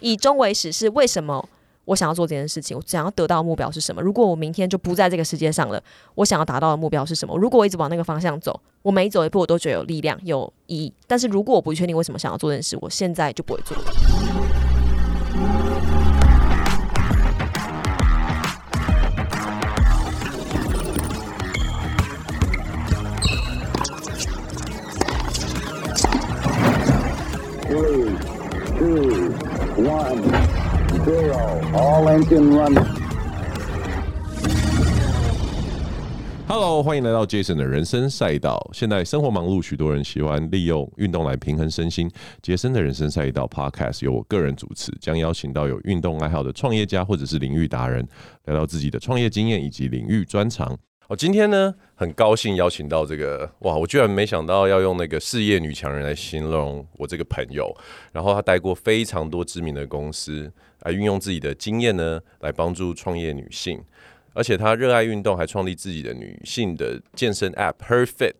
以终为始是为什么我想要做这件事情？我想要得到的目标是什么？如果我明天就不在这个世界上了，我想要达到的目标是什么？如果我一直往那个方向走，我每走一步我都觉得有力量、有意义。但是如果我不确定为什么想要做这件事，我现在就不会做。Hello，欢迎来到 Jason 的人生赛道。现在生活忙碌，许多人喜欢利用运动来平衡身心。杰森的人生赛道 Podcast 由我个人主持，将邀请到有运动爱好的创业家或者是领域达人，聊聊自己的创业经验以及领域专长。我今天呢，很高兴邀请到这个哇，我居然没想到要用那个事业女强人来形容我这个朋友。然后他待过非常多知名的公司，来运用自己的经验呢，来帮助创业女性。而且她热爱运动，还创立自己的女性的健身 App HerFit，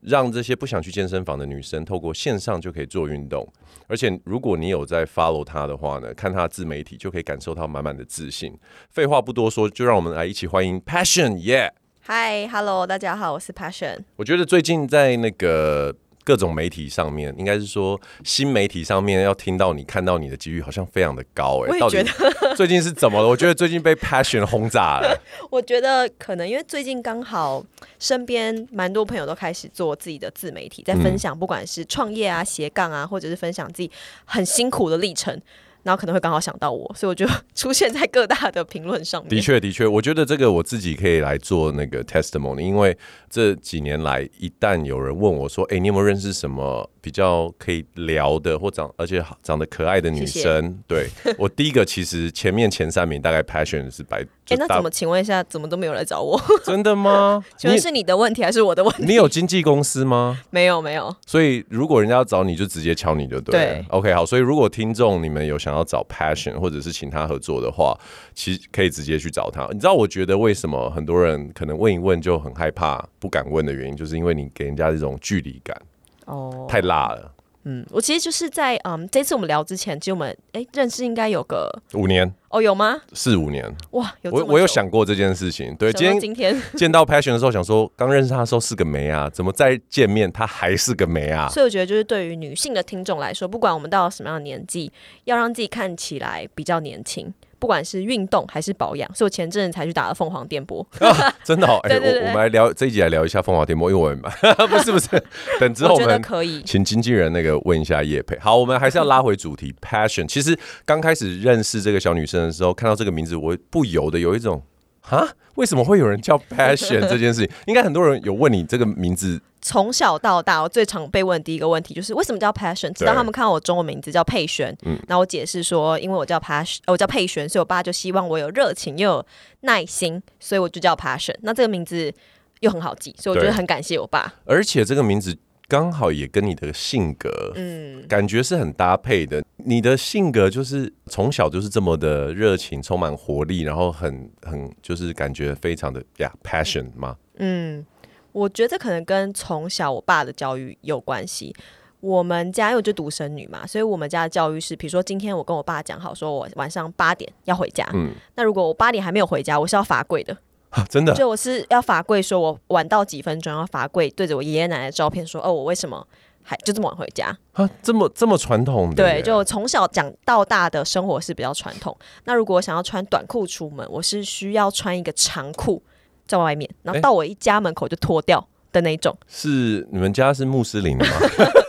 让这些不想去健身房的女生透过线上就可以做运动。而且如果你有在 follow 她的话呢，看她自媒体就可以感受到满满的自信。废话不多说，就让我们来一起欢迎 Passion，Yeah。Hi，Hello，大家好，我是 Passion。我觉得最近在那个各种媒体上面，应该是说新媒体上面要听到你、看到你的几率好像非常的高哎、欸。我也觉得。最近是怎么了？我觉得最近被 Passion 轰炸了。我觉得可能因为最近刚好身边蛮多朋友都开始做自己的自媒体，在分享不管是创业啊、斜杠啊，或者是分享自己很辛苦的历程。然后可能会刚好想到我，所以我就 出现在各大的评论上面。的确，的确，我觉得这个我自己可以来做那个 testimony，因为这几年来，一旦有人问我说：“哎，你有没有认识什么？”比较可以聊的，或长而且长得可爱的女生，对我第一个其实前面前三名大概 passion 是白。哎、欸，那怎么请问一下，怎么都没有来找我？真的吗？请问是你的问题还是我的问题？你有经纪公司吗？没有，没有。所以如果人家要找你就直接敲你就对了。对，OK，好。所以如果听众你们有想要找 passion 或者是请他合作的话，其实可以直接去找他。你知道，我觉得为什么很多人可能问一问就很害怕、不敢问的原因，就是因为你给人家这种距离感。哦，oh, 太辣了。嗯，我其实就是在嗯，这次我们聊之前，其实我们哎认识应该有个五年哦，有吗？四五年哇，有我我有想过这件事情。对，今天今天见到 Passion 的时候，想说刚认识他的时候是个梅啊，怎么再见面他还是个梅啊？所以我觉得，就是对于女性的听众来说，不管我们到了什么样的年纪，要让自己看起来比较年轻。不管是运动还是保养，所以我前阵子才去打了凤凰电波。啊、真的好、哦，哎、欸，我我们来聊这一集来聊一下凤凰电波，因为我们不是不是，等之后我们可以请经纪人那个问一下叶佩。好，我们还是要拉回主题，Passion。其实刚开始认识这个小女生的时候，看到这个名字，我不由得有一种。啊，为什么会有人叫 Passion 这件事情？应该很多人有问你这个名字。从小到大，我最常被问的第一个问题就是为什么叫 Passion？直到他们看到我中文名字叫佩璇，嗯，那我解释说，因为我叫 Passion，我叫佩璇，所以我爸就希望我有热情又有耐心，所以我就叫 Passion。那这个名字又很好记，所以我觉得很感谢我爸。而且这个名字。刚好也跟你的性格，嗯，感觉是很搭配的。你的性格就是从小就是这么的热情，充满活力，然后很很就是感觉非常的呀 passion 吗？嗯，我觉得可能跟从小我爸的教育有关系。我们家因为就独生女嘛，所以我们家的教育是，比如说今天我跟我爸讲好，说我晚上八点要回家，嗯，那如果我八点还没有回家，我是要罚跪的。啊、真的，就我是要罚跪，说我晚到几分钟要罚跪，对着我爷爷奶奶的照片说，哦，我为什么还就这么晚回家？啊，这么这么传统的？对，就从小讲到大的生活是比较传统。那如果我想要穿短裤出门，我是需要穿一个长裤在外面，然后到我一家门口就脱掉的那种。是你们家是穆斯林吗？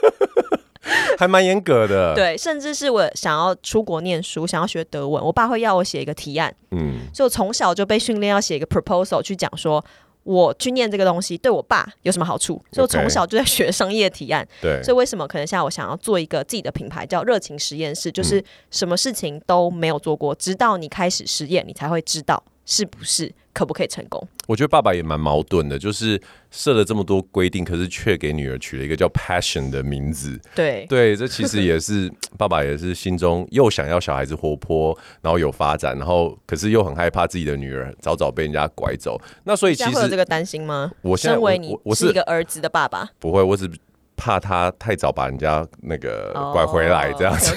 还蛮严格的，对，甚至是我想要出国念书，想要学德文，我爸会要我写一个提案，嗯，所以我从小就被训练要写一个 proposal 去讲说，我去念这个东西对我爸有什么好处，所以我从小就在学商业提案，对，所以为什么可能现在我想要做一个自己的品牌叫热情实验室，就是什么事情都没有做过，直到你开始实验，你才会知道是不是。可不可以成功？我觉得爸爸也蛮矛盾的，就是设了这么多规定，可是却给女儿取了一个叫 Passion 的名字。对对，这其实也是 爸爸也是心中又想要小孩子活泼，然后有发展，然后可是又很害怕自己的女儿早早被人家拐走。那所以其实有这个担心吗？我现在身为你我是一个儿子的爸爸，不会，我只怕他太早把人家那个拐回来这样子。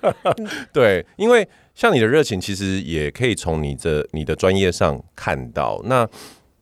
对，因为像你的热情，其实也可以从你的你的专业上看到。那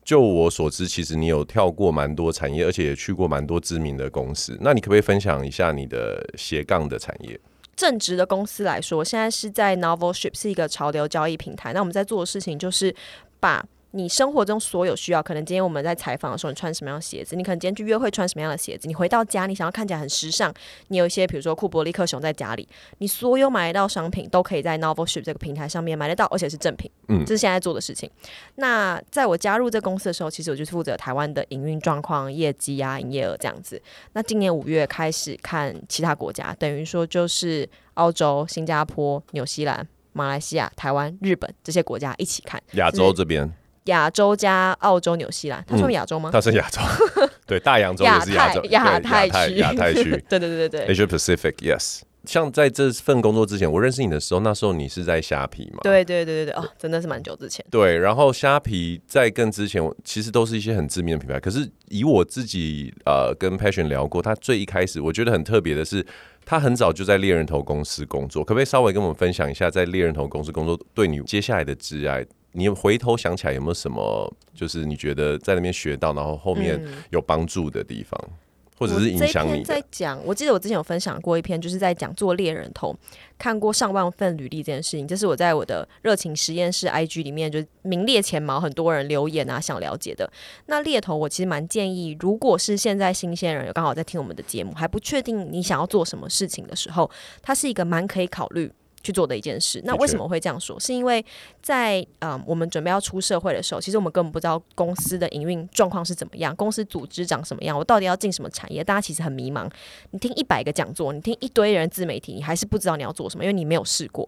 就我所知，其实你有跳过蛮多产业，而且也去过蛮多知名的公司。那你可不可以分享一下你的斜杠的产业？正直的公司来说，现在是在 Novel Ship 是一个潮流交易平台。那我们在做的事情就是把。你生活中所有需要，可能今天我们在采访的时候，你穿什么样的鞋子？你可能今天去约会穿什么样的鞋子？你回到家，你想要看起来很时尚，你有一些比如说库伯利克熊在家里，你所有买得到商品都可以在 Novel Ship 这个平台上面买得到，而且是正品。嗯，这是现在做的事情。那在我加入这公司的时候，其实我就是负责台湾的营运状况、业绩啊、营业额这样子。那今年五月开始看其他国家，等于说就是澳洲、新加坡、纽西兰、马来西亚、台湾、日本这些国家一起看。亚洲这边。亚洲加澳洲、纽西兰，他说亚洲吗？他是亚洲，对，大洋洲也是亚洲，亚太区，亚太区，对对对对，Asia Pacific，Yes。像在这份工作之前，我认识你的时候，那时候你是在虾皮嘛？对对对对对，哦，真的是蛮久之前。对，然后虾皮在更之前，其实都是一些很知名的品牌。可是以我自己呃跟 Passion 聊过，他最一开始我觉得很特别的是，他很早就在猎人头公司工作。可不可以稍微跟我们分享一下，在猎人头公司工作对你接下来的职涯？你回头想起来有没有什么，就是你觉得在那边学到，然后后面有帮助的地方，嗯、或者是影响你？在讲，我记得我之前有分享过一篇，就是在讲做猎人头，看过上万份履历这件事情。这是我在我的热情实验室 IG 里面就名列前茅，很多人留言啊，想了解的。那猎头，我其实蛮建议，如果是现在新鲜人，刚好在听我们的节目，还不确定你想要做什么事情的时候，它是一个蛮可以考虑。去做的一件事，那为什么会这样说？是因为在嗯、呃，我们准备要出社会的时候，其实我们根本不知道公司的营运状况是怎么样，公司组织长什么样，我到底要进什么产业？大家其实很迷茫。你听一百个讲座，你听一堆人自媒体，你还是不知道你要做什么，因为你没有试过。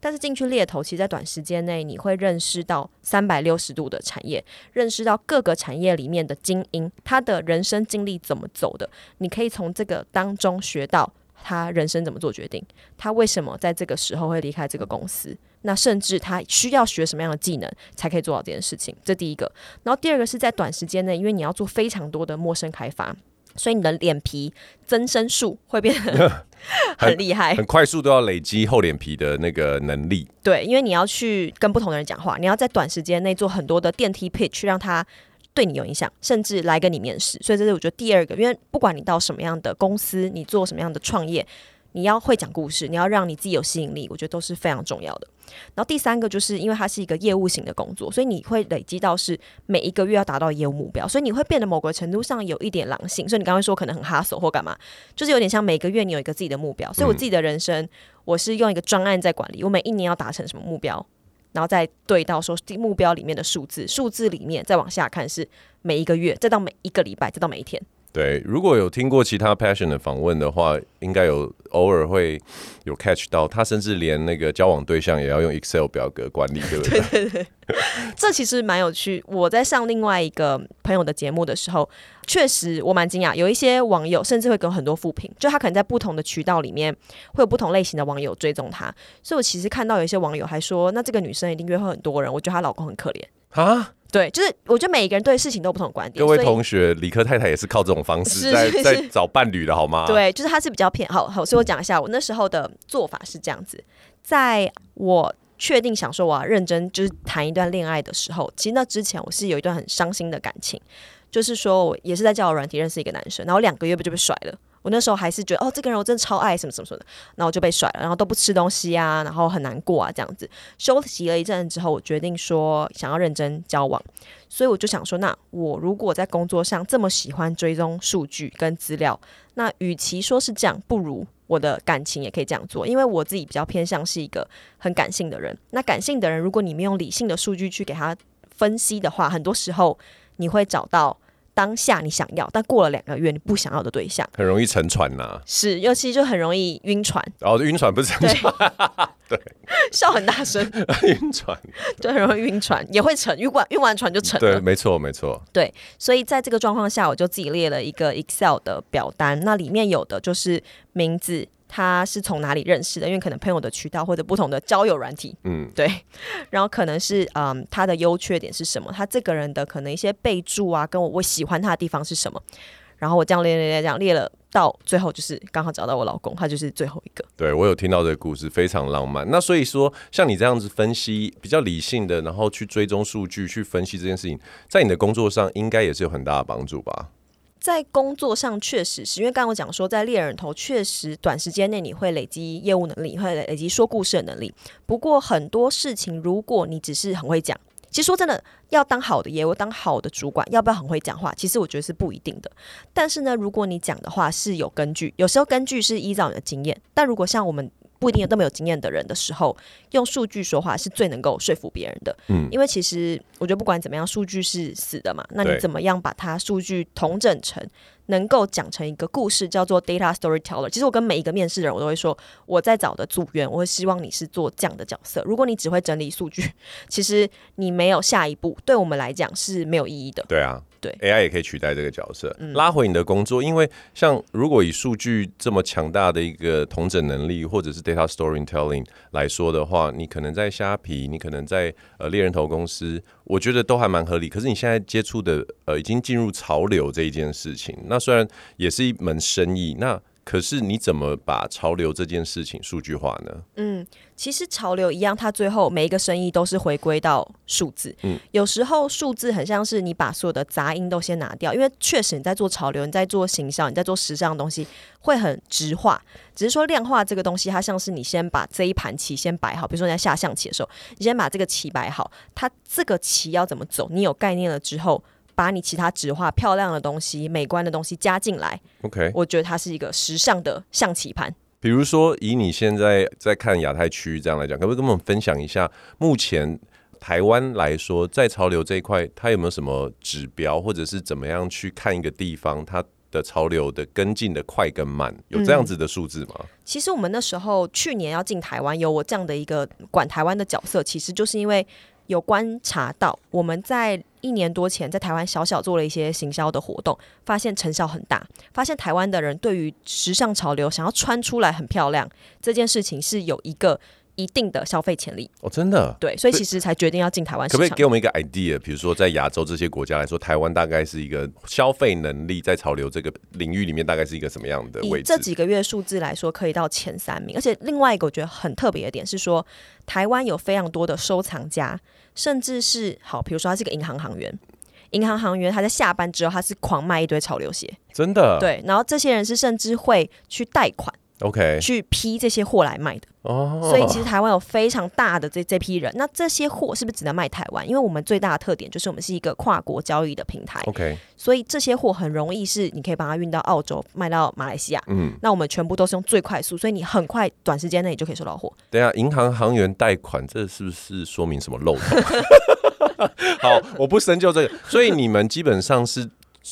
但是进去猎头，其实在短时间内，你会认识到三百六十度的产业，认识到各个产业里面的精英，他的人生经历怎么走的，你可以从这个当中学到。他人生怎么做决定？他为什么在这个时候会离开这个公司？那甚至他需要学什么样的技能才可以做到这件事情？这第一个。然后第二个是在短时间内，因为你要做非常多的陌生开发，所以你的脸皮增生术会变得 很厉害很，很快速都要累积厚脸皮的那个能力。对，因为你要去跟不同的人讲话，你要在短时间内做很多的电梯 pitch，让他。对你有影响，甚至来跟你面试，所以这是我觉得第二个，因为不管你到什么样的公司，你做什么样的创业，你要会讲故事，你要让你自己有吸引力，我觉得都是非常重要的。然后第三个就是因为它是一个业务型的工作，所以你会累积到是每一个月要达到业务目标，所以你会变得某个程度上有一点狼性。所以你刚刚说可能很 hustle 或干嘛，就是有点像每个月你有一个自己的目标。所以我自己的人生，我是用一个专案在管理，我每一年要达成什么目标。然后再对到说目标里面的数字，数字里面再往下看是每一个月，再到每一个礼拜，再到每一天。对，如果有听过其他 passion 的访问的话，应该有偶尔会有 catch 到，他甚至连那个交往对象也要用 Excel 表格管理，对不对？对 对对，这其实蛮有趣。我在上另外一个朋友的节目的时候，确实我蛮惊讶，有一些网友甚至会给我很多负评，就他可能在不同的渠道里面会有不同类型的网友追踪他，所以我其实看到有一些网友还说，那这个女生一定约会很多人，我觉得她老公很可怜啊。对，就是我觉得每一个人对事情都有不同的观点。各位同学，理科太太也是靠这种方式在在找伴侣的好吗？对，就是他是比较偏好好，所以我讲一下我那时候的做法是这样子，在我确定想说我要认真就是谈一段恋爱的时候，其实那之前我是有一段很伤心的感情，就是说我也是在交友软体认识一个男生，然后两个月不就被甩了。我那时候还是觉得哦，这个人我真的超爱什么什么什么的，然后就被甩了，然后都不吃东西啊，然后很难过啊，这样子休息了一阵之后，我决定说想要认真交往，所以我就想说，那我如果在工作上这么喜欢追踪数据跟资料，那与其说是这样，不如我的感情也可以这样做，因为我自己比较偏向是一个很感性的人。那感性的人，如果你没有理性的数据去给他分析的话，很多时候你会找到。当下你想要，但过了两个月你不想要的对象，很容易沉船呐、啊。是，尤其就很容易晕船。哦，晕船不是沉船，对，笑很大声，晕船，就很容易晕船，也会沉，晕完晕完船就沉了。对，没错，没错。对，所以在这个状况下，我就自己列了一个 Excel 的表单，那里面有的就是名字。他是从哪里认识的？因为可能朋友的渠道或者不同的交友软体，嗯，对。然后可能是嗯，他的优缺点是什么？他这个人的可能一些备注啊，跟我我喜欢他的地方是什么？然后我这样列列列，这样列了，到最后就是刚好找到我老公，他就是最后一个。对，我有听到这个故事，非常浪漫。那所以说，像你这样子分析比较理性的，然后去追踪数据，去分析这件事情，在你的工作上应该也是有很大的帮助吧？在工作上确实是因为刚我讲说，在猎人头确实短时间内你会累积业务能力，会累积说故事的能力。不过很多事情，如果你只是很会讲，其实说真的，要当好的业务，当好的主管，要不要很会讲话？其实我觉得是不一定的。但是呢，如果你讲的话是有根据，有时候根据是依照你的经验。但如果像我们。不一定有这么有经验的人的时候，用数据说话是最能够说服别人的。嗯，因为其实我觉得不管怎么样，数据是死的嘛。那你怎么样把它数据统整成能够讲成一个故事，叫做 data storyteller。其实我跟每一个面试的人，我都会说，我在找的组员，我会希望你是做这样的角色。如果你只会整理数据，其实你没有下一步，对我们来讲是没有意义的。对啊。对，AI 也可以取代这个角色，拉回你的工作。因为像如果以数据这么强大的一个统整能力，或者是 data storytelling 来说的话，你可能在虾皮，你可能在呃猎人头公司，我觉得都还蛮合理。可是你现在接触的呃，已经进入潮流这一件事情，那虽然也是一门生意，那。可是你怎么把潮流这件事情数据化呢？嗯，其实潮流一样，它最后每一个生意都是回归到数字。嗯，有时候数字很像是你把所有的杂音都先拿掉，因为确实你在做潮流，你在做行销，你在做时尚的东西会很直化。只是说量化这个东西，它像是你先把这一盘棋先摆好，比如说你在下象棋的时候，你先把这个棋摆好，它这个棋要怎么走，你有概念了之后。把你其他纸画漂亮的东西、美观的东西加进来，OK，我觉得它是一个时尚的象棋盘。比如说，以你现在在看亚太区域这样来讲，可不可以跟我们分享一下，目前台湾来说，在潮流这一块，它有没有什么指标，或者是怎么样去看一个地方它的潮流的跟进的快跟慢？有这样子的数字吗？嗯，其实我们那时候去年要进台湾，有我这样的一个管台湾的角色，其实就是因为。有观察到，我们在一年多前在台湾小小做了一些行销的活动，发现成效很大。发现台湾的人对于时尚潮流想要穿出来很漂亮这件事情是有一个一定的消费潜力哦，真的对，所以其实才决定要进台湾。可不可以给我们一个 idea？比如说在亚洲这些国家来说，台湾大概是一个消费能力在潮流这个领域里面大概是一个什么样的位置？以这几个月数字来说，可以到前三名。而且另外一个我觉得很特别的点是说，台湾有非常多的收藏家。甚至是好，比如说他是个银行行员，银行行员他在下班之后，他是狂卖一堆潮流鞋，真的对。然后这些人是甚至会去贷款，OK，去批这些货来卖的。哦，所以其实台湾有非常大的这这批人。那这些货是不是只能卖台湾？因为我们最大的特点就是我们是一个跨国交易的平台，OK。所以这些货很容易是你可以把它运到澳洲，卖到马来西亚。嗯，那我们全部都是用最快速，所以你很快短时间内你就可以收到货。等下，银行行员贷款，这是不是说明什么漏洞？好，我不深究这个。所以你们基本上是。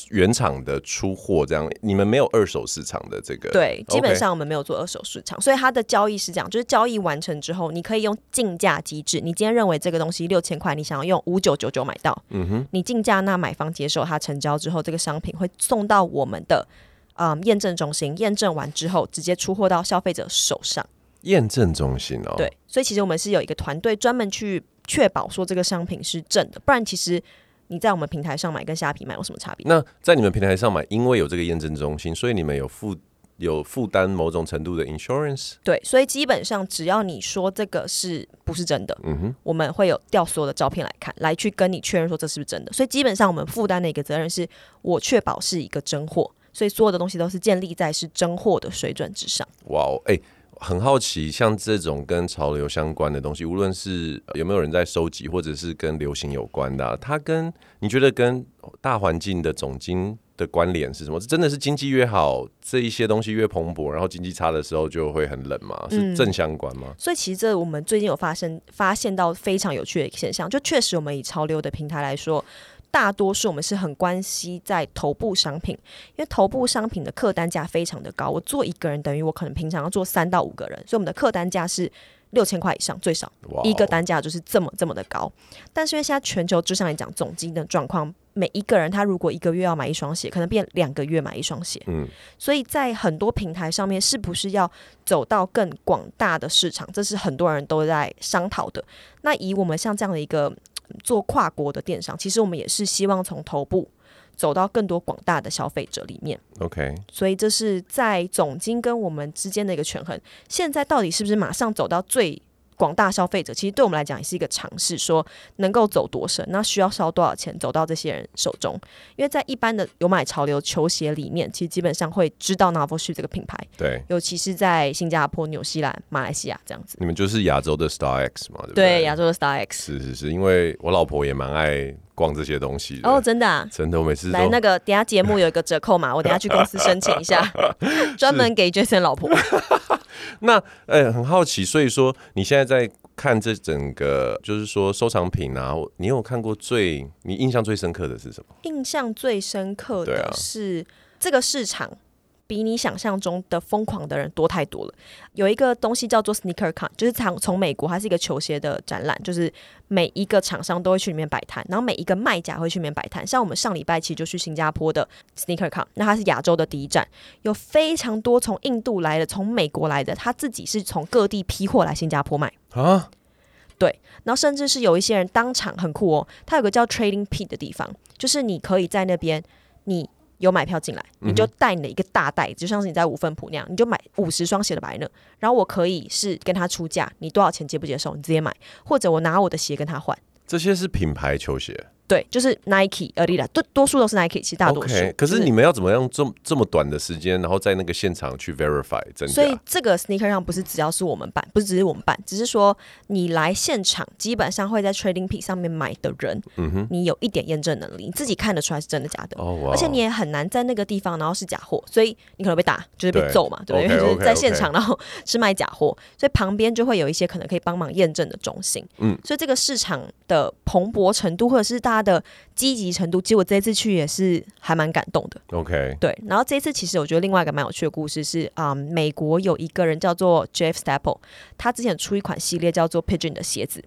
原厂的出货这样，你们没有二手市场的这个？对，基本上我们没有做二手市场.所以它的交易是这样，就是交易完成之后，你可以用竞价机制。你今天认为这个东西六千块，你想要用五九九九买到，嗯哼，你竞价，那买方接受，它成交之后，这个商品会送到我们的嗯验证中心，验证完之后直接出货到消费者手上。验证中心哦，对，所以其实我们是有一个团队专门去确保说这个商品是正的，不然其实。你在我们平台上买跟虾皮买有什么差别？那在你们平台上买，因为有这个验证中心，所以你们有负有负担某种程度的 insurance。对，所以基本上只要你说这个是不是真的，嗯哼，我们会有调所有的照片来看，来去跟你确认说这是不是真的。所以基本上我们负担的一个责任是我确保是一个真货，所以所有的东西都是建立在是真货的水准之上。哇哦，哎。很好奇，像这种跟潮流相关的东西，无论是有没有人在收集，或者是跟流行有关的，啊，它跟你觉得跟大环境的总经的关联是什么？真的是经济越好，这一些东西越蓬勃，然后经济差的时候就会很冷吗？是正相关吗？嗯，所以其实这我们最近有发生发现到非常有趣的一个现象，就确实我们以潮流的平台来说。大多数我们是很关系在头部商品，因为头部商品的客单价非常的高。我做一个人等于我可能平常要做三到五个人，所以我们的客单价是六千块以上最少，一个单价就是这么这么的高。但是因为现在全球就像你讲总金的状况，每一个人他如果一个月要买一双鞋，可能变两个月买一双鞋。嗯，所以在很多平台上面，是不是要走到更广大的市场？这是很多人都在商讨的。那以我们像这样的一个。做跨国的电商，其实我们也是希望从头部走到更多广大的消费者里面。OK，所以这是在总经跟我们之间的一个权衡。现在到底是不是马上走到最广大消费者？其实对我们来讲也是一个尝试，说能够走多深，那需要烧多少钱走到这些人手中？因为在一般的有买潮流球鞋里面，其实基本上会知道 Novel Shoe 这个品牌。对，尤其是在新加坡、纽西兰、马来西亚这样子。你们就是亚洲的 Star X 嘛？对不对？对，亚洲的 Star X。是是是，因为我老婆也蛮爱。逛这些东西哦，真的啊，真的，我每次来那个，等下节目有一个折扣嘛，我等下去公司申请一下，专门给 Jason 老婆。那呃、欸，很好奇，所以说你现在在看这整个，就是说收藏品啊，你有看过最你印象最深刻的是什么？印象最深刻的是这个市场。比你想象中的疯狂的人多太多了。有一个东西叫做 Sneaker Con，就是从从美国，它是一个球鞋的展览，就是每一个厂商都会去里面摆摊，然后每一个卖家会去里面摆摊。像我们上礼拜其实就去新加坡的 Sneaker Con，那它是亚洲的第一站，有非常多从印度来的、从美国来的，他自己是从各地批货来新加坡卖啊。对，然后甚至是有一些人当场很酷哦，他有个叫 Trading Pit 的地方，就是你可以在那边你。有买票进来，你就带你的一个大袋，就像是你在五分铺那样，你就买五十双鞋的白呢。然后我可以是跟他出价，你多少钱接不接受？你直接买，或者我拿我的鞋跟他换。这些是品牌球鞋。对，就是 Nike、Adidas，多多数都是 Nike，其实大多数。Okay, 可是你们要怎么样这么这么短的时间，然后在那个现场去 verify 真的？所以这个 sneaker 上不是只要是我们办，不是只是我们办，只是说你来现场，基本上会在 Trading Peak 上面买的人，嗯哼，你有一点验证能力，你自己看得出来是真的假的。哦，而且你也很难在那个地方，然后是假货，所以你可能被打，就是被揍嘛，对不对？就是在现场，然后是卖假货，所以旁边就会有一些可能可以帮忙验证的中心。嗯，所以这个市场的蓬勃程度，或者是大家的积积极程度，其实我这一次去也是还蛮感动的。OK，对。然后这一次其实我觉得另外一个蛮有趣的故事是，啊、嗯，美国有一个人叫做 Jeff Staple，他之前出一款系列叫做 Pigeon 的鞋子。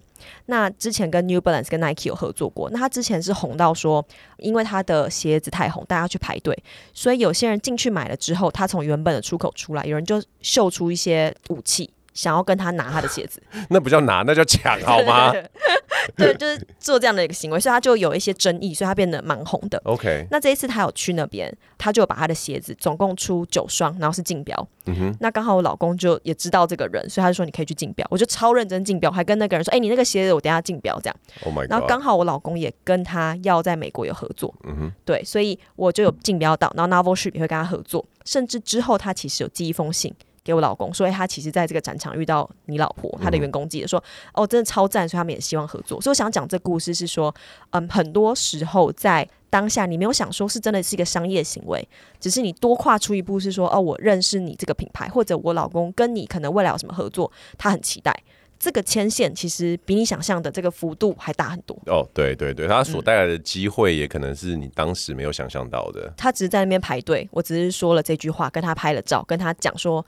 那之前跟 New Balance 跟 Nike 有合作过。那他之前是红到说，因为他的鞋子太红，大家去排队，所以有些人进去买了之后，他从原本的出口出来，有人就秀出一些武器。想要跟他拿他的鞋子，那不叫拿，那叫抢，好吗？对，就是做这样的一个行为，所以他就有一些争议，所以他变得蛮红的。OK，那这一次他有去那边，他就把他的鞋子总共出九双，然后是竞标。嗯哼，那刚好我老公就也知道这个人，所以他就说你可以去竞标。我就超认真竞标，还跟那个人说：“哎、欸，你那个鞋子我等下竞标。”这样。Oh my God。然后刚好我老公也跟他要在美国有合作。嗯哼，对，所以我就有竞标到，然后 Novel Shoe 也会跟他合作，甚至之后他其实有寄一封信。给我老公，所以他其实在这个展场遇到你老婆，他的员工记得说，哦，真的超赞，所以他们也希望合作。所以我想讲这故事是说，嗯，很多时候在当下你没有想说是真的是一个商业行为，只是你多跨出一步是说，哦，我认识你这个品牌，或者我老公跟你可能未来有什么合作，他很期待。这个牵线其实比你想象的这个幅度还大很多。哦，对对对，他所带来的机会也可能是你当时没有想象到的。他只是在那边排队，我只是说了这句话，跟他拍了照，跟他讲说。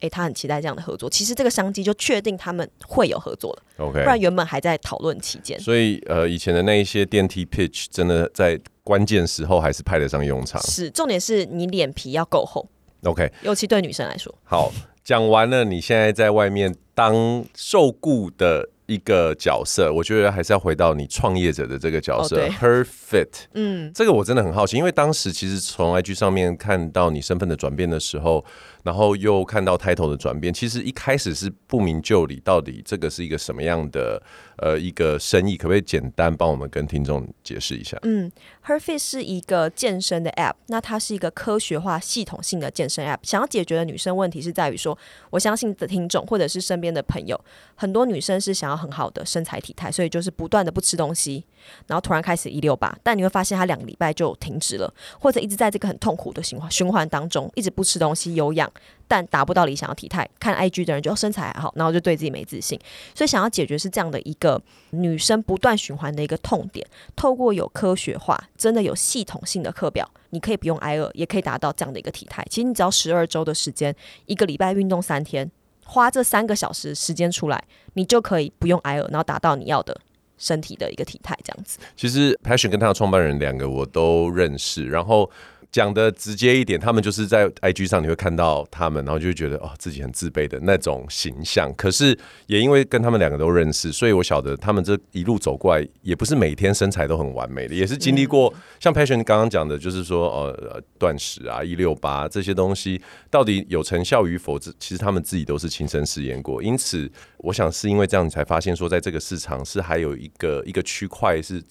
诶、欸，他很期待这样的合作。其实这个商机就确定他们会有合作了。OK，不然原本还在讨论期间。所以呃，以前的那一些电梯 pitch 真的在关键时候还是派得上用场。是，重点是你脸皮要够厚。OK，尤其对女生来说。好，讲完了，你现在在外面当受雇的。一个角色，我觉得还是要回到你创业者的这个角色。Oh, Her Fit，嗯，这个我真的很好奇，因为当时其实从 IG 上面看到你身份的转变的时候，然后又看到 title 的转变，其实一开始是不明就里，到底这个是一个什么样的呃一个生意？可不可以简单帮我们跟听众解释一下？嗯，Her Fit 是一个健身的 App，那它是一个科学化、系统性的健身 App。想要解决的女生问题是在于说，我相信的听众或者是身边的朋友，很多女生是想要。很好的身材体态，所以就是不断的不吃东西，然后突然开始一六八，但你会发现他两个礼拜就停止了，或者一直在这个很痛苦的循环循环当中，一直不吃东西有氧，但达不到理想的体态。看 IG 的人就身材还好，然后就对自己没自信，所以想要解决是这样的一个女生不断循环的一个痛点，透过有科学化、真的有系统性的课表，你可以不用挨饿，也可以达到这样的一个体态。其实你只要十二周的时间，一个礼拜运动三天。花这三个小时时间出来，你就可以不用挨饿，然后达到你要的身体的一个体态，这样子。其实 Passion 跟他的创办人两个我都认识，然后讲的直接一点，他们就是在 IG 上你会看到他们，然后就会觉得哦自己很自卑的那种形象。可是也因为跟他们两个都认识，所以我晓得他们这一路走过来，也不是每天身材都很完美的，也是经历过、嗯、像 Passion 刚刚讲的，就是说呃断食啊、一六八这些东西到底有成效与否，这其实他们自己都是亲身试验过。因此，我想是因为这样，你才发现说在这个市场是还有一个一个区块是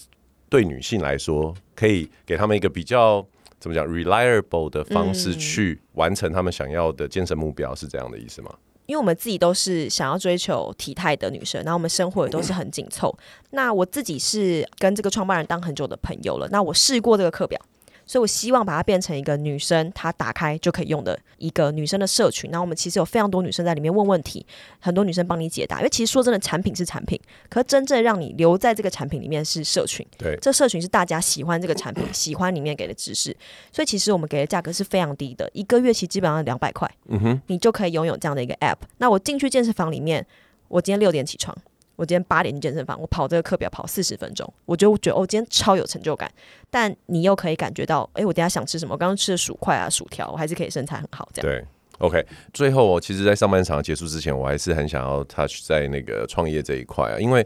对女性来说可以给他们一个比较。怎么讲？reliable 的方式去完成他们想要的健身目标，是这样的意思吗？因为我们自己都是想要追求体态的女生，然后我们生活也都是很紧凑。那我自己是跟这个创办人当很久的朋友了，那我试过这个课表。所以，我希望把它变成一个女生她打开就可以用的一个女生的社群。然后，我们其实有非常多女生在里面问问题，很多女生帮你解答。因为其实说真的，产品是产品，可真正让你留在这个产品里面是社群。对，这社群是大家喜欢这个产品，喜欢里面给的知识。所以，其实我们给的价格是非常低的，一个月其实基本上两百块，嗯哼，你就可以拥有这样的一个 App。那我进去健身房里面，我今天六点起床。我今天八点进健身房，我跑这个课表跑四十分钟，我就觉得我、哦、今天超有成就感。但你又可以感觉到，哎，我等下想吃什么？我刚刚吃的薯块啊、薯条，我还是可以身材很好。这样对，OK。最后，我其实，在上半场结束之前，我还是很想要 touch 在那个创业这一块啊，因为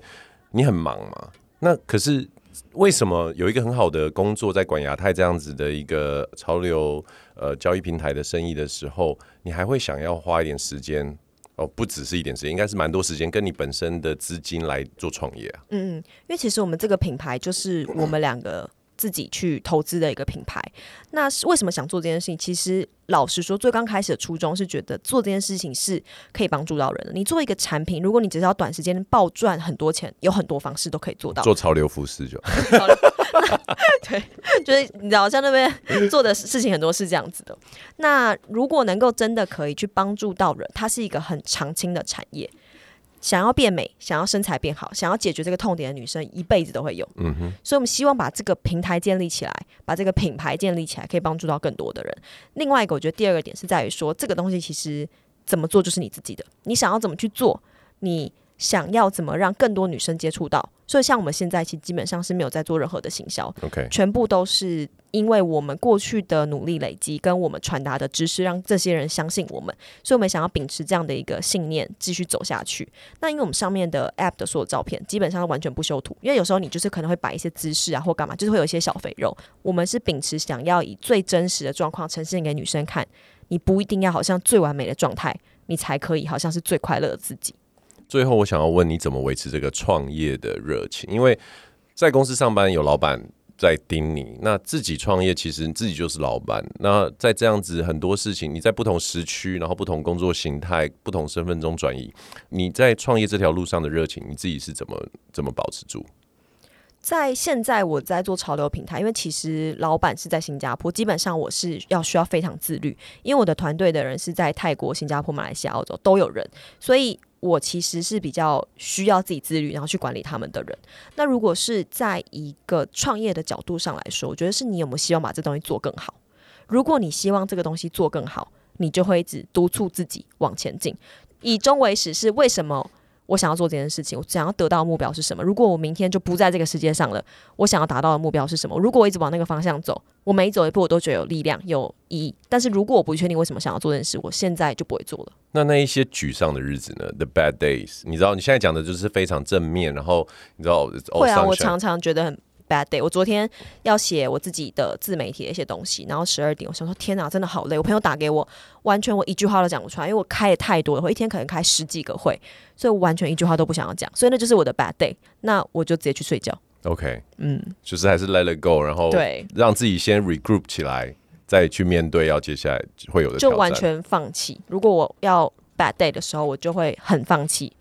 你很忙嘛。那可是为什么有一个很好的工作，在管亚太这样子的一个潮流呃交易平台的生意的时候，你还会想要花一点时间？哦，不只是一点时间，应该是蛮多时间跟你本身的资金来做创业啊。嗯，因为其实我们这个品牌就是我们两个自己去投资的一个品牌。那是为什么想做这件事情？其实老实说，最刚开始的初衷是觉得做这件事情是可以帮助到人的。你做一个产品，如果你只是要短时间暴赚很多钱，有很多方式都可以做到。做潮流服饰就。对，就是你知道，像那边做的事情很多是这样子的。那如果能够真的可以去帮助到人，它是一个很长青的产业。想要变美，想要身材变好，想要解决这个痛点的女生，一辈子都会有。嗯哼。所以，我们希望把这个平台建立起来，把这个品牌建立起来，可以帮助到更多的人。另外一个，我觉得第二个点是在于说，这个东西其实怎么做就是你自己的，你想要怎么去做，你。想要怎么让更多女生接触到？所以像我们现在其实基本上是没有在做任何的行销，OK，全部都是因为我们过去的努力累积，跟我们传达的知识，让这些人相信我们。所以我们想要秉持这样的一个信念，继续走下去。那因为我们上面的 App 的所有照片基本上完全不修图，因为有时候你就是可能会摆一些姿势啊，或干嘛，就是会有一些小肥肉。我们是秉持想要以最真实的状况呈现给女生看，你不一定要好像最完美的状态，你才可以好像是最快乐的自己。最后，我想要问你怎么维持这个创业的热情？因为在公司上班有老板在盯你，那自己创业其实你自己就是老板。那在这样子很多事情，你在不同时区，然后不同工作形态、不同身份中转移，你在创业这条路上的热情，你自己是怎么怎么保持住？在现在我在做潮流平台，因为其实老板是在新加坡，基本上我是要需要非常自律，因为我的团队的人是在泰国、新加坡、马来西亚、澳洲都有人，所以。我其实是比较需要自己自律，然后去管理他们的人。那如果是在一个创业的角度上来说，我觉得是你有没有希望把这东西做更好？如果你希望这个东西做更好，你就会一直督促自己往前进。以终为始是为什么？我想要做这件事情，我想要得到的目标是什么？如果我明天就不在这个世界上了，我想要达到的目标是什么？如果我一直往那个方向走，我每走一步我都觉得有力量、有意义。但是如果我不确定为什么想要做这件事，我现在就不会做了。那那一些沮丧的日子呢？The bad days，你知道你现在讲的就是非常正面，然后你知道会啊，我常常觉得很。Bad day，我昨天要写我自己的自媒体的一些东西，然后十二点，我想说天哪，真的好累。我朋友打给我，完全我一句话都讲不出来，因为我开的太多了，我一天可能开十几个会，所以我完全一句话都不想要讲，所以那就是我的 bad day。那我就直接去睡觉。OK，嗯，就是还是 let it go，然后对，让自己先 regroup 起来，再去面对要接下来会有的，就完全放弃。如果我要 bad day 的时候，我就会很放弃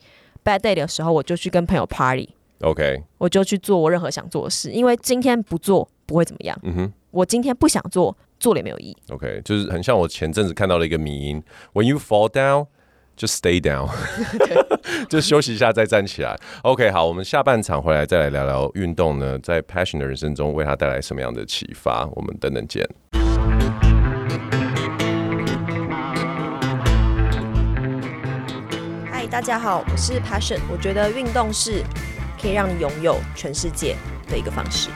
；bad day 的时候，我就去跟朋友 party。OK，我就去做我任何想做的事，因为今天不做不会怎么样。嗯哼，我今天不想做，做了也没有意义。OK，就是很像我前阵子看到了一个迷因：When you fall down, just stay down，就休息一下再站起来。OK，好，我们下半场回来再来聊聊运动呢，在 Passion 的人生中为他带来什么样的启发？我们等等见。嗨，大家好，我是 Passion，我觉得运动是。可以让你拥有全世界的一个方式。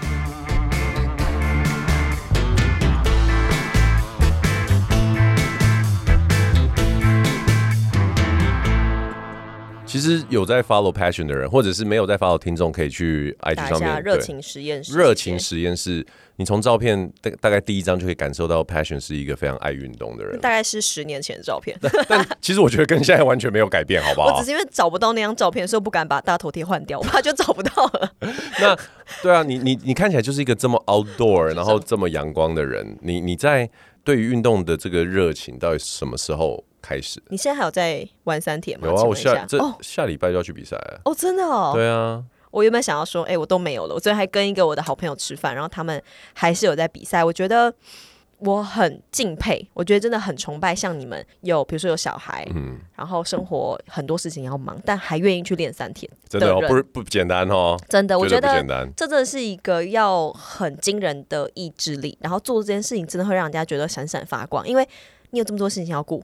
其实有在 follow passion 的人，或者是没有在 follow 听众，可以去 IG 上面热情实验室。热情实验室，你从照片大大概第一张就可以感受到 passion 是一个非常爱运动的人。大概是十年前的照片，但其实我觉得跟现在完全没有改变，好不好？我只是因为找不到那张照片，所以不敢把大头贴换掉，我怕就找不到了。那对啊，你你你看起来就是一个这么 outdoor，然后这么阳光的人，你你在对于运动的这个热情到底什么时候？开始，你现在还有在玩三铁吗？有啊，我下这、哦、下礼拜就要去比赛了。哦，真的哦。对啊，我原本想要说，哎、欸，我都没有了。我昨天还跟一个我的好朋友吃饭，然后他们还是有在比赛。我觉得我很敬佩，我觉得真的很崇拜，像你们有，比如说有小孩，嗯，然后生活很多事情要忙，但还愿意去练三铁，真的、哦、不不简单哦。真的，我觉得这真的是一个要很惊人的意志力，然后做这件事情真的会让人家觉得闪闪发光，因为你有这么多事情要顾。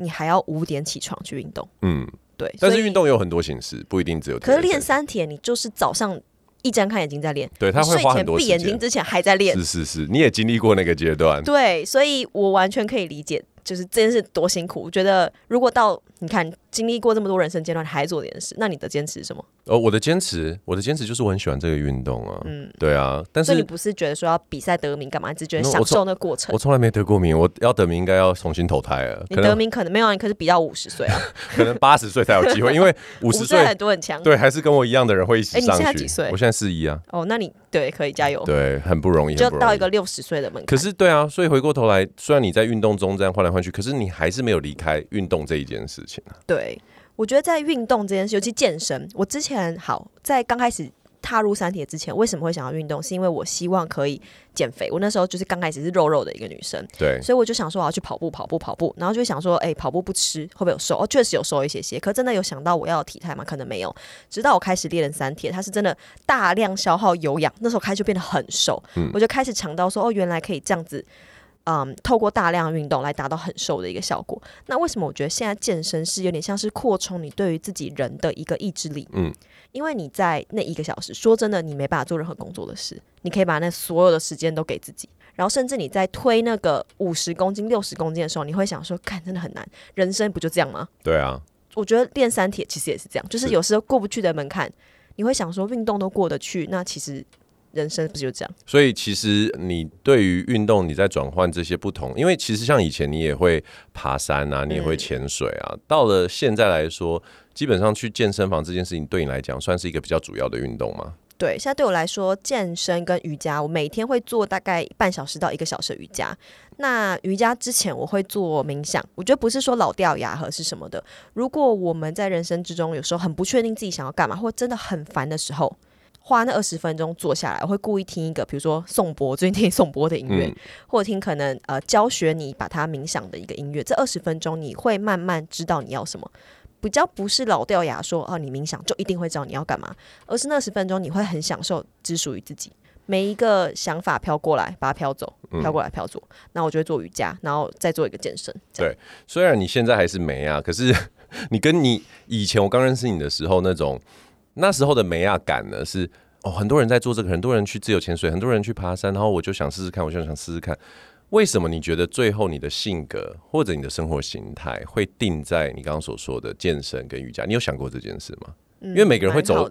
你还要五点起床去运动，嗯，对。但是运动有很多形式，不一定只有。可是练三铁，你就是早上一睁开眼睛在练，对，他会花很多时间。闭眼睛之前还在练，是是是，你也经历过那个阶段，对，所以我完全可以理解，就是这件事多辛苦。我觉得如果到你看。经历过这么多人生阶段，还做这件事，那你的坚持是什么？哦，我的坚持，我的坚持就是我很喜欢这个运动啊。嗯，对啊。但是你不是觉得说要比赛得名干嘛？只觉得享受那过程。我从来没得过名，我要得名应该要重新投胎了。你得名可能没有，你可是比到五十岁啊，可能八十岁才有机会，因为 五十岁很多很强。对，还是跟我一样的人会一起上去。欸、你现在几岁？我现在四一啊。哦，那你对可以加油。对，很不容易，就到一个六十岁的门槛。可是对啊，所以回过头来，虽然你在运动中这样换来换去，可是你还是没有离开运动这一件事情啊。对。我觉得在运动这件事，尤其健身，我之前好在刚开始踏入三铁之前，为什么会想要运动？是因为我希望可以减肥。我那时候就是刚开始是肉肉的一个女生，对，所以我就想说我要去跑步，跑步，跑步，然后就想说，哎、欸，跑步不吃会不会有瘦？哦，确实有瘦一些些，可真的有想到我要体态吗？可能没有。直到我开始练三铁，它是真的大量消耗有氧，那时候开始就变得很瘦，嗯、我就开始尝到说，哦，原来可以这样子。嗯，透过大量运动来达到很瘦的一个效果。那为什么我觉得现在健身是有点像是扩充你对于自己人的一个意志力？嗯，因为你在那一个小时，说真的，你没办法做任何工作的事，你可以把那所有的时间都给自己。然后，甚至你在推那个五十公斤、六十公斤的时候，你会想说：“看，真的很难，人生不就这样吗？”对啊，我觉得练三铁其实也是这样，就是有时候过不去的门槛，你会想说运动都过得去，那其实。人生不就这样？所以其实你对于运动，你在转换这些不同，因为其实像以前你也会爬山啊，你也会潜水啊。嗯、到了现在来说，基本上去健身房这件事情对你来讲算是一个比较主要的运动吗？对，现在对我来说，健身跟瑜伽，我每天会做大概半小时到一个小时瑜伽。那瑜伽之前我会做冥想，我觉得不是说老掉牙和是什么的。如果我们在人生之中有时候很不确定自己想要干嘛，或真的很烦的时候。花那二十分钟坐下来，我会故意听一个，比如说颂钵，最近听颂钵的音乐，嗯、或者听可能呃教学你把它冥想的一个音乐。这二十分钟你会慢慢知道你要什么，比较不是老掉牙说哦，你冥想就一定会知道你要干嘛，而是那二十分钟你会很享受，只属于自己。每一个想法飘过来，把它飘走，飘过来飘走。那、嗯、我就会做瑜伽，然后再做一个健身。对，虽然你现在还是没啊，可是 你跟你以前我刚认识你的时候那种。那时候的美亚感呢是哦，很多人在做这个，很多人去自由潜水，很多人去爬山，然后我就想试试看，我就想试试看，为什么你觉得最后你的性格或者你的生活形态会定在你刚刚所说的健身跟瑜伽？你有想过这件事吗？因为每个人会走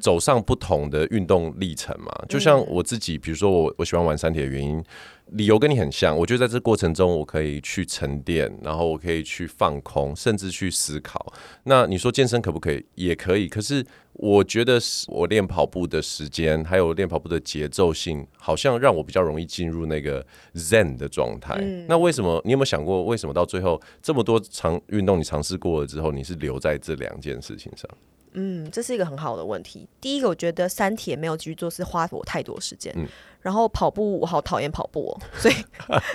走上不同的运动历程嘛，就像我自己，比如说我我喜欢玩山铁的原因，理由跟你很像。我觉得在这过程中，我可以去沉淀，然后我可以去放空，甚至去思考。那你说健身可不可以？也可以。可是我觉得我练跑步的时间，还有练跑步的节奏性，好像让我比较容易进入那个 Zen 的状态。那为什么？你有没有想过，为什么到最后这么多长运动你尝试过了之后，你是留在这两件事情上？嗯，这是一个很好的问题。第一个，我觉得三铁没有继续做是花我太多时间。嗯、然后跑步，我好讨厌跑步哦，所以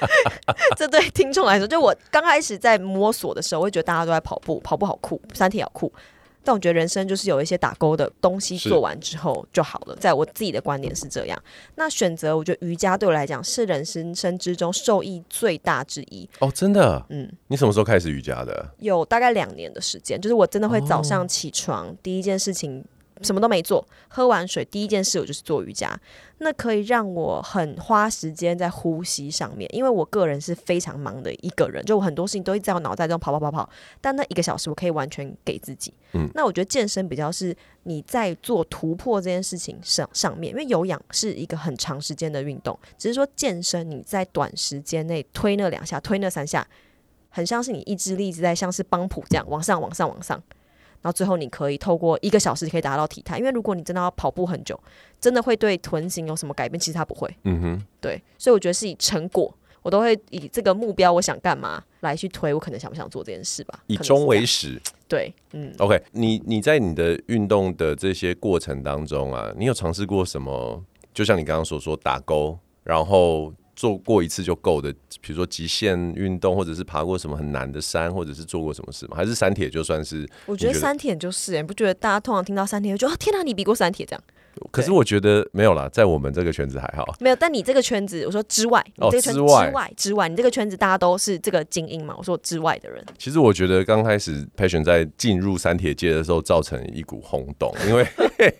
这对听众来说，就我刚开始在摸索的时候，我会觉得大家都在跑步，跑步好酷，三铁好酷。但我觉得人生就是有一些打勾的东西做完之后就好了，在我自己的观点是这样。那选择，我觉得瑜伽对我来讲是人生生之中受益最大之一。哦，真的？嗯，你什么时候开始瑜伽的？有大概两年的时间，就是我真的会早上起床，第一件事情什么都没做，喝完水第一件事我就是做瑜伽。那可以让我很花时间在呼吸上面，因为我个人是非常忙的一个人，就我很多事情都会在我脑袋中跑跑跑跑。但那一个小时我可以完全给自己。嗯，那我觉得健身比较是你在做突破这件事情上上面，因为有氧是一个很长时间的运动，只是说健身你在短时间内推那两下、推那三下，很像是你意志力一直在像是帮浦这样往上、往上、往上。然后最后你可以透过一个小时可以达到体态，因为如果你真的要跑步很久，真的会对臀型有什么改变？其实它不会。嗯哼，对，所以我觉得是以成果，我都会以这个目标，我想干嘛来去推，我可能想不想做这件事吧。以终为始。对，嗯。OK，你你在你的运动的这些过程当中啊，你有尝试过什么？就像你刚刚所说打勾，然后。做过一次就够的，比如说极限运动，或者是爬过什么很难的山，或者是做过什么事吗？还是三铁就算是？我觉得三铁就是、欸，你不觉得大家通常听到三铁就啊，天哪，你比过三铁这样？可是我觉得没有啦，在我们这个圈子还好。没有，但你这个圈子，我说之外，哦，这个圈子之外之外，之外，你这个圈子大家都是这个精英嘛？我说之外的人。其实我觉得刚开始 Passion 在进入三铁界的时候，造成一股轰动，因为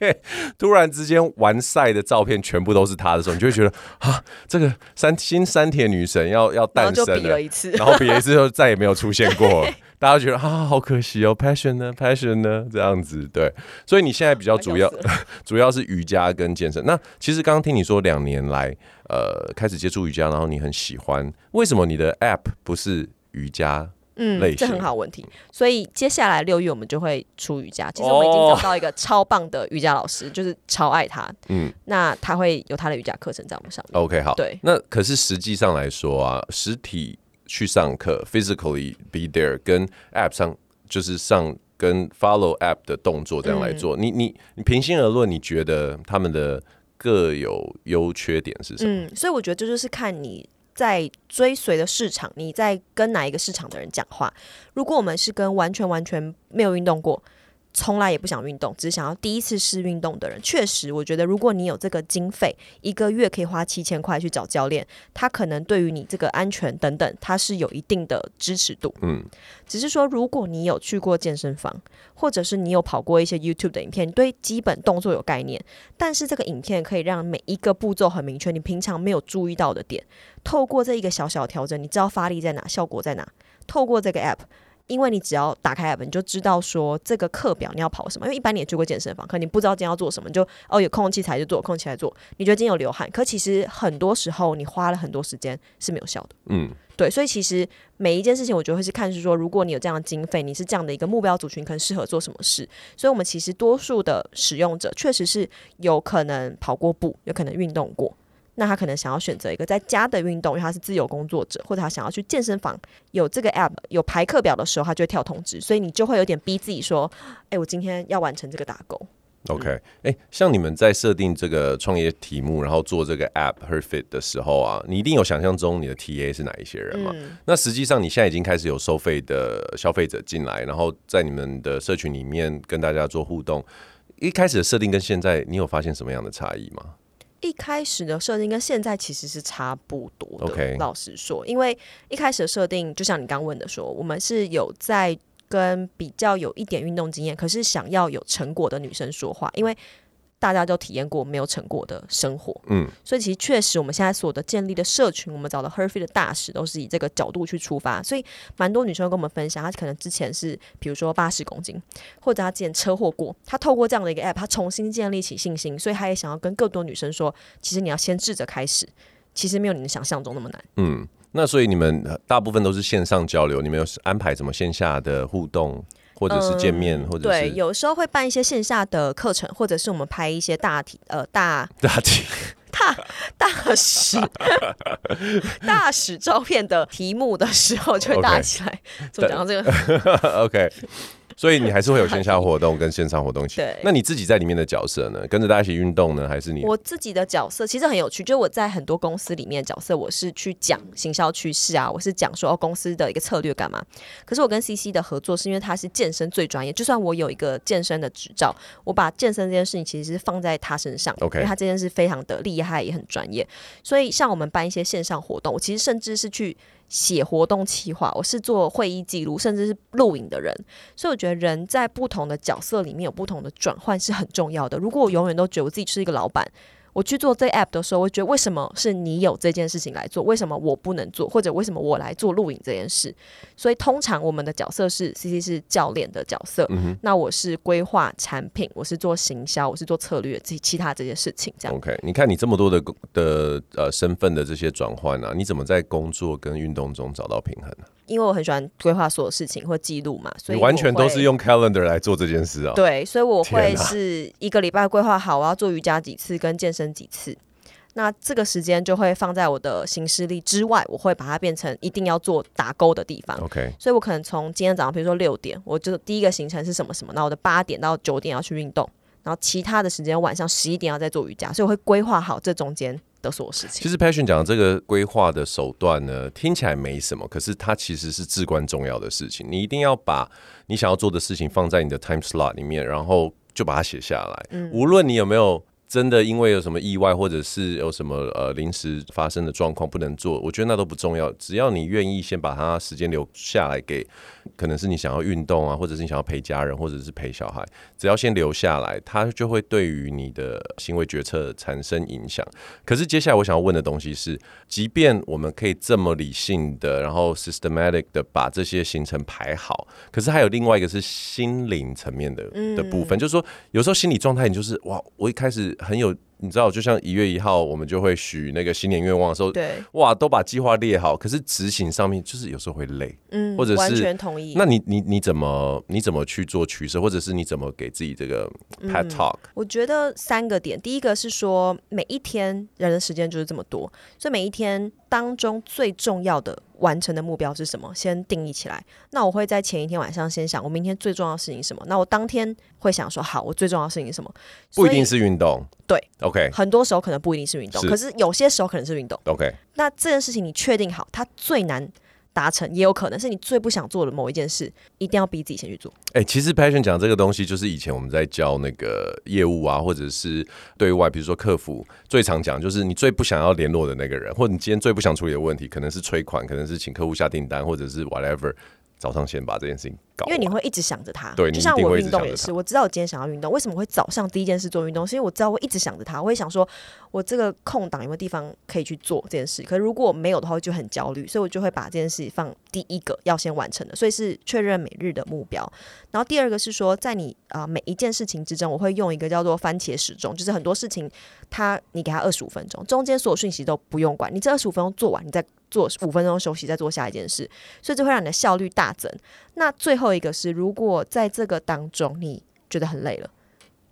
突然之间完赛的照片全部都是他的时候，你就会觉得啊，这个三新三铁女神要要诞生了，然后就比了一次，然后比了一次就再也没有出现过。大家觉得啊，好可惜哦，Passion 呢？Passion 呢？这样子对，所以你现在比较主要，主要是瑜伽跟健身。那其实刚刚听你说两年来，呃，开始接触瑜伽，然后你很喜欢，为什么你的 App 不是瑜伽？嗯，这很好问题。所以接下来六月我们就会出瑜伽。其实我们已经找到一个超棒的瑜伽老师，就是超爱他。嗯，那他会有他的瑜伽课程在我们上面。OK，好。对，那可是实际上来说啊，实体。去上课，physically be there，跟 app 上就是上跟 follow app 的动作这样来做。嗯、你你你平心而论，你觉得他们的各有优缺点是什么？嗯，所以我觉得这就是看你在追随的市场，你在跟哪一个市场的人讲话。如果我们是跟完全完全没有运动过。从来也不想运动，只是想要第一次试运动的人，确实，我觉得如果你有这个经费，一个月可以花七千块去找教练，他可能对于你这个安全等等，他是有一定的支持度。嗯，只是说，如果你有去过健身房，或者是你有跑过一些 YouTube 的影片，你对基本动作有概念，但是这个影片可以让每一个步骤很明确，你平常没有注意到的点，透过这一个小小调整，你知道发力在哪，效果在哪，透过这个 App。因为你只要打开 app，你就知道说这个课表你要跑什么。因为一般你也去过健身房，可你不知道今天要做什么，你就哦有空气才就做，空气才做。你觉得今天有流汗，可其实很多时候你花了很多时间是没有效的。嗯，对，所以其实每一件事情，我觉得会是看是说，如果你有这样的经费，你是这样的一个目标族群，可能适合做什么事。所以我们其实多数的使用者确实是有可能跑过步，有可能运动过。那他可能想要选择一个在家的运动，因为他是自由工作者，或者他想要去健身房，有这个 app 有排课表的时候，他就会跳通知，所以你就会有点逼自己说：“哎、欸，我今天要完成这个打勾。” OK，哎、欸，像你们在设定这个创业题目，然后做这个 app Perfect 的时候啊，你一定有想象中你的 TA 是哪一些人嘛？嗯、那实际上你现在已经开始有收费的消费者进来，然后在你们的社群里面跟大家做互动。一开始的设定跟现在，你有发现什么样的差异吗？一开始的设定跟现在其实是差不多的。老实说，因为一开始的设定，就像你刚问的说，我们是有在跟比较有一点运动经验，可是想要有成果的女生说话，因为。大家都体验过没有成果的生活，嗯，所以其实确实我们现在所的建立的社群，我们找的 HerFit 的大使都是以这个角度去出发，所以蛮多女生跟我们分享，她可能之前是比如说八十公斤，或者她之前车祸过，她透过这样的一个 app，她重新建立起信心，所以她也想要跟更多女生说，其实你要先试着开始，其实没有你们想象中那么难。嗯，那所以你们大部分都是线上交流，你们有安排什么线下的互动？或者是见面，嗯、或者是对，有时候会办一些线下的课程，或者是我们拍一些大体呃大 大体 大大使 大使照片的题目的时候，就会大起来。怎么讲到这个？OK。所以你还是会有线下活动跟线上活动一起。对，那你自己在里面的角色呢？跟着大家一起运动呢，还是你？我自己的角色其实很有趣，就我在很多公司里面的角色，我是去讲行销趋势啊，我是讲说哦公司的一个策略干嘛。可是我跟 CC 的合作是因为他是健身最专业，就算我有一个健身的执照，我把健身这件事情其实是放在他身上，OK，因为他这件事非常的厉害也很专业。所以像我们办一些线上活动，我其实甚至是去。写活动企划，我是做会议记录，甚至是录影的人。所以我觉得人在不同的角色里面有不同的转换是很重要的。如果我永远都觉得我自己是一个老板。我去做这 app 的时候，我觉得为什么是你有这件事情来做，为什么我不能做，或者为什么我来做录影这件事？所以通常我们的角色是 CC 是教练的角色，嗯、那我是规划产品，我是做行销，我是做策略，这其他这些事情这样。OK，你看你这么多的的呃身份的这些转换啊，你怎么在工作跟运动中找到平衡呢？因为我很喜欢规划所有事情或记录嘛，所以完全都是用 calendar 来做这件事啊。对，所以我会是一个礼拜规划好我要做瑜伽几次跟健身几次，那这个时间就会放在我的行事历之外，我会把它变成一定要做打勾的地方。OK，所以我可能从今天早上，比如说六点，我就第一个行程是什么什么，那我的八点到九点要去运动，然后其他的时间晚上十一点要再做瑜伽，所以我会规划好这中间。的所有事情，其实 Passion 讲这个规划的手段呢，听起来没什么，可是它其实是至关重要的事情。你一定要把你想要做的事情放在你的 time slot 里面，然后就把它写下来。嗯，无论你有没有。真的因为有什么意外，或者是有什么呃临时发生的状况不能做，我觉得那都不重要。只要你愿意先把它时间留下来给，可能是你想要运动啊，或者是你想要陪家人，或者是陪小孩，只要先留下来，它就会对于你的行为决策产生影响。可是接下来我想要问的东西是，即便我们可以这么理性的，然后 systematic 的把这些行程排好，可是还有另外一个是心灵层面的的部分，嗯、就是说有时候心理状态你就是哇，我一开始。很有，你知道，就像一月一号，我们就会许那个新年愿望的时候，对，哇，都把计划列好，可是执行上面就是有时候会累，嗯，或者是完全同意。那你你你怎么你怎么去做取舍，或者是你怎么给自己这个 talk？我觉得三个点，第一个是说每一天人的时间就是这么多，所以每一天当中最重要的。完成的目标是什么？先定义起来。那我会在前一天晚上先想，我明天最重要的事情是什么？那我当天会想说，好，我最重要的事情是什么？不一定是运动，对，OK。很多时候可能不一定是运动，是可是有些时候可能是运动，OK。那这件事情你确定好，它最难。达成也有可能是你最不想做的某一件事，一定要逼自己先去做。哎、其实 Passion 讲这个东西，就是以前我们在教那个业务啊，或者是对外，比如说客服，最常讲就是你最不想要联络的那个人，或者你今天最不想处理的问题，可能是催款，可能是请客户下订单，或者是 whatever。早上先把这件事情搞，因为你会一直想着他。对，就像我运动也是，我知道我今天想要运动，为什么会早上第一件事做运动？是因为我知道我一直想着他，我会想说，我这个空档有没有地方可以去做这件事？可是如果没有的话，就很焦虑，所以我就会把这件事放第一个要先完成的，所以是确认每日的目标。然后第二个是说，在你啊、每一件事情之中，我会用一个叫做番茄时钟，就是很多事情，它你给他二十五分钟，中间所有讯息都不用管，你这二十五分钟做完，你再。做五分钟休息，再做下一件事，所以这会让你的效率大增。那最后一个是，如果在这个当中你觉得很累了，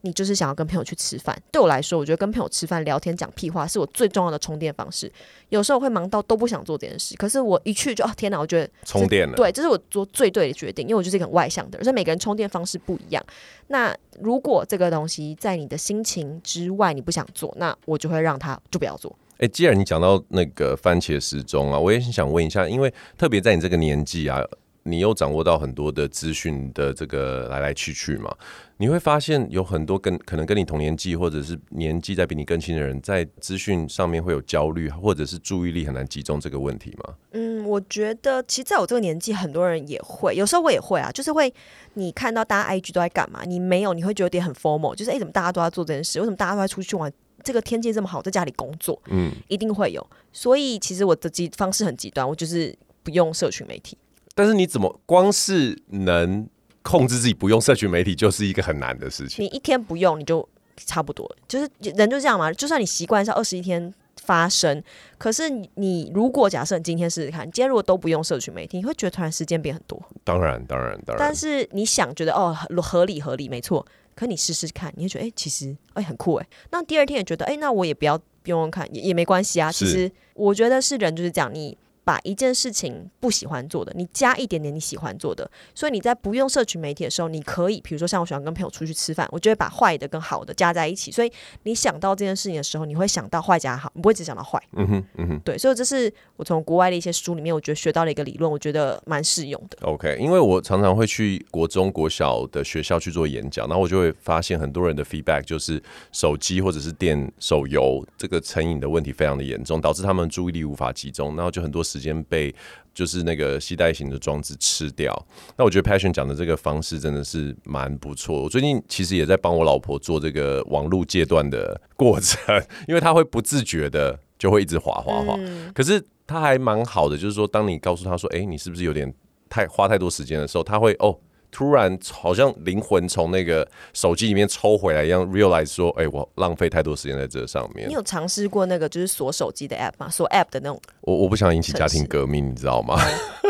你就是想要跟朋友去吃饭。对我来说，我觉得跟朋友吃饭、聊天、讲屁话是我最重要的充电方式。有时候会忙到都不想做这件事，可是我一去就哦天哪，我觉得充电了。对，这是我做最对的决定，因为我就是一个很外向的人，所以每个人充电方式不一样。那如果这个东西在你的心情之外，你不想做，那我就会让他就不要做。哎，既然你讲到那个番茄时钟啊，我也想问一下，因为特别在你这个年纪啊，你又掌握到很多的资讯的这个来来去去嘛，你会发现有很多跟可能跟你同年纪或者是年纪在比你更轻的人，在资讯上面会有焦虑，或者是注意力很难集中这个问题吗？嗯，我觉得其实在我这个年纪，很多人也会，有时候我也会啊，就是会你看到大家 IG 都在干嘛，你没有，你会觉得有点很 formal，就是哎，怎么大家都在做这件事？为什么大家都在出去玩？这个天气这么好，在家里工作，嗯，一定会有。所以其实我的极方式很极端，我就是不用社群媒体。但是你怎么光是能控制自己不用社群媒体，就是一个很难的事情。你一天不用，你就差不多，就是人就这样嘛。就算你习惯是二十一天发生，可是你如果假设你今天试试看，今天如果都不用社群媒体，你会觉得突然时间变很多。当然，当然，当然。但是你想觉得哦，合理合理，没错。可你试试看，你会觉得哎、欸，其实哎、欸、很酷哎。那第二天也觉得哎、欸，那我也不要不用看，也也没关系啊。其实我觉得是人就是这样，你。把一件事情不喜欢做的，你加一点点你喜欢做的，所以你在不用社群媒体的时候，你可以，比如说像我喜欢跟朋友出去吃饭，我就会把坏的跟好的加在一起，所以你想到这件事情的时候，你会想到坏加好，你不会只想到坏。嗯哼，嗯哼，对，所以这是我从国外的一些书里面，我觉得学到了一个理论，我觉得蛮适用的。OK，因为我常常会去国中、国小的学校去做演讲，然后我就会发现很多人的 feedback 就是手机或者是电手游这个成瘾的问题非常的严重，导致他们注意力无法集中，然后就很多。时间被就是那个系带型的装置吃掉。那我觉得 Passion 讲的这个方式真的是蛮不错。我最近其实也在帮我老婆做这个网络戒断的过程，因为她会不自觉的就会一直滑滑滑。嗯、可是她还蛮好的，就是说当你告诉她说：“哎、欸，你是不是有点太花太多时间的时候”，她会哦。突然好像灵魂从那个手机里面抽回来一样，realize 说：“哎、欸，我浪费太多时间在这上面。”你有尝试过那个就是锁手机的 app 吗？锁 app 的那种？我我不想引起家庭革命，你知道吗？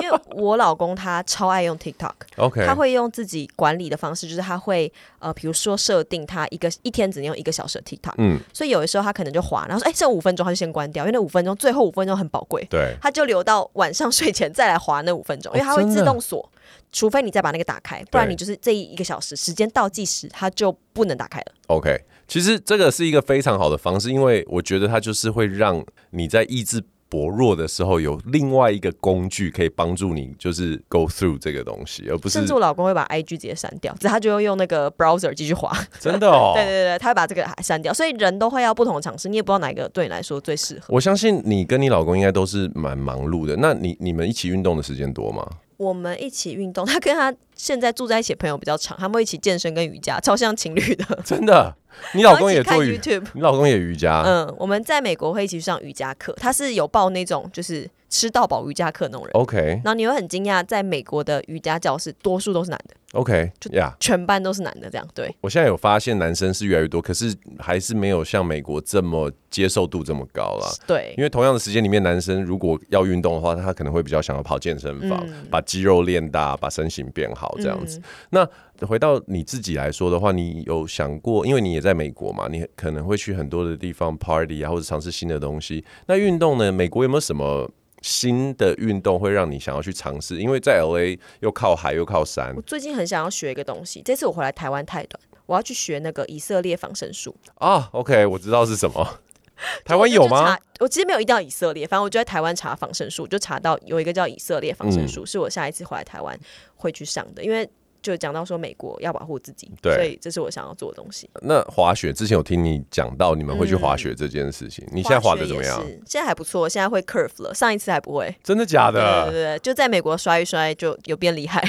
因为我老公他超爱用 TikTok，OK，他会用自己管理的方式，就是他会呃，比如说设定他一个一天只能用一个小时的 TikTok，嗯，所以有的时候他可能就滑，然后说：“哎、欸，剩五分钟，他就先关掉，因为那五分钟最后五分钟很宝贵，对，他就留到晚上睡前再来滑那五分钟，因为他会自动锁。哦”除非你再把那个打开，不然你就是这一个小时时间倒计时，它就不能打开了。OK，其实这个是一个非常好的方式，因为我觉得它就是会让你在意志薄弱的时候有另外一个工具可以帮助你，就是 go through 这个东西，而不是。甚至我老公会把 IG 直接删掉，他就用用那个 browser 继续滑。真的哦？对对对，他会把这个删掉，所以人都会要不同的尝试，你也不知道哪一个对你来说最适合。我相信你跟你老公应该都是蛮忙碌的，那你你们一起运动的时间多吗？我们一起运动，他跟他现在住在一起的朋友比较长，他们会一起健身跟瑜伽，超像情侣的。真的，你老公也做 YouTube，你老公也瑜伽。嗯，我们在美国会一起上瑜伽课，他是有报那种就是。吃到饱瑜伽课那种人，OK，然后你会很惊讶，在美国的瑜伽教室多数都是男的，OK，就全班都是男的这样。对，我现在有发现男生是越来越多，可是还是没有像美国这么接受度这么高了。对，因为同样的时间里面，男生如果要运动的话，他可能会比较想要跑健身房，嗯、把肌肉练大，把身形变好这样子。嗯、那回到你自己来说的话，你有想过，因为你也在美国嘛，你可能会去很多的地方 party 啊，或者尝试新的东西。那运动呢？美国有没有什么？新的运动会让你想要去尝试，因为在 LA 又靠海又靠山。我最近很想要学一个东西，这次我回来台湾太短，我要去学那个以色列防身术啊。OK，我知道是什么，台湾有吗？我其实没有一定要以色列，反正我就在台湾查防身术，就查到有一个叫以色列防身术，嗯、是我下一次回来台湾会去上的，因为。就讲到说美国要保护自己，对，所以这是我想要做的东西。那滑雪之前有听你讲到你们会去滑雪这件事情，嗯、你现在滑的怎么样？现在还不错，现在会 curve 了，上一次还不会。真的假的？对对对，就在美国摔一摔就有变厉害。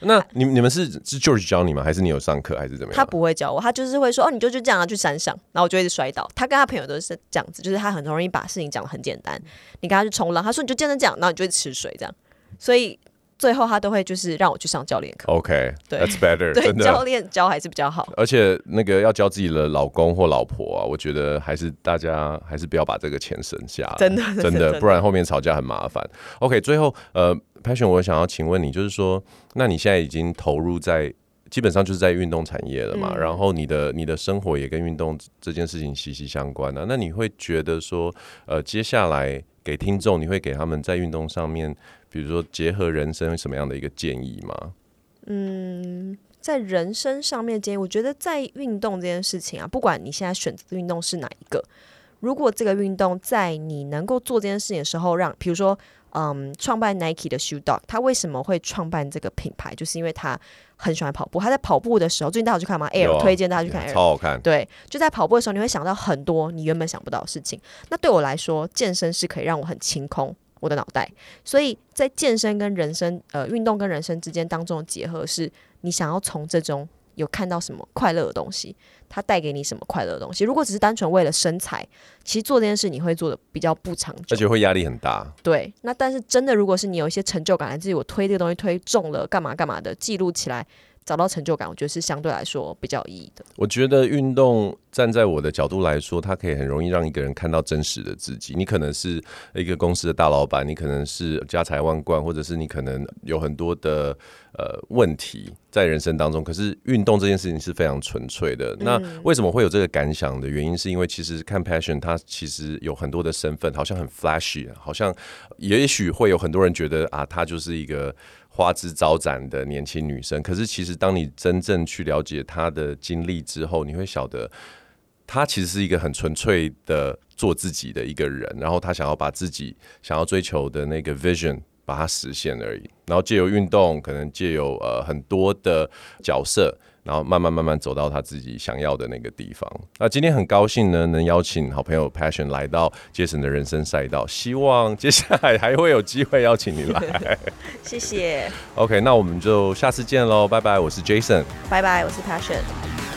那你你们是是 George 教你吗？还是你有上课还是怎么样？他不会教我，他就是会说哦，你就就这样去山上，然后我就一直摔倒。他跟他朋友都是这样子，就是他很容易把事情讲的很简单。你跟他去冲浪，他说你就这样这样，然后你就会吃水这样，所以。最后他都会就是让我去上教练课。OK，对，That's better。对，教练教还是比较好。而且那个要教自己的老公或老婆啊，我觉得还是大家还是不要把这个钱省下来，真的真的，不然后面吵架很麻烦。OK，最后呃，Passion，我想要请问你，就是说，那你现在已经投入在基本上就是在运动产业了嘛？嗯、然后你的你的生活也跟运动这件事情息息相关啊。那你会觉得说，呃，接下来给听众，你会给他们在运动上面？比如说，结合人生什么样的一个建议吗？嗯，在人生上面建议，我觉得在运动这件事情啊，不管你现在选择的运动是哪一个，如果这个运动在你能够做这件事情的时候让，让比如说，嗯，创办 Nike 的 Shoe Dog，他为什么会创办这个品牌？就是因为他很喜欢跑步。他在跑步的时候，最近大家有去看吗？Air、啊、推荐大家去看 Air，超好看。对，就在跑步的时候，你会想到很多你原本想不到的事情。那对我来说，健身是可以让我很清空。我的脑袋，所以在健身跟人生，呃，运动跟人生之间当中的结合，是你想要从这种有看到什么快乐的东西，它带给你什么快乐的东西。如果只是单纯为了身材，其实做这件事你会做的比较不长久，而且会压力很大。对，那但是真的，如果是你有一些成就感，来自于我推这个东西推重了，干嘛干嘛的，记录起来。找到成就感，我觉得是相对来说比较有意义的。我觉得运动站在我的角度来说，它可以很容易让一个人看到真实的自己。你可能是一个公司的大老板，你可能是家财万贯，或者是你可能有很多的呃问题在人生当中。可是运动这件事情是非常纯粹的。那为什么会有这个感想的原因，是因为其实看 Passion，它其实有很多的身份，好像很 flashy，好像也许会有很多人觉得啊，他就是一个。花枝招展的年轻女生，可是其实当你真正去了解她的经历之后，你会晓得，她其实是一个很纯粹的做自己的一个人，然后她想要把自己想要追求的那个 vision 把它实现而已。然后借由运动，可能借由呃很多的角色，然后慢慢慢慢走到他自己想要的那个地方。那今天很高兴呢，能邀请好朋友 Passion 来到 Jason 的人生赛道，希望接下来还会有机会邀请你来。谢谢。OK，那我们就下次见喽，拜拜。我是 Jason，拜拜，我是 Passion。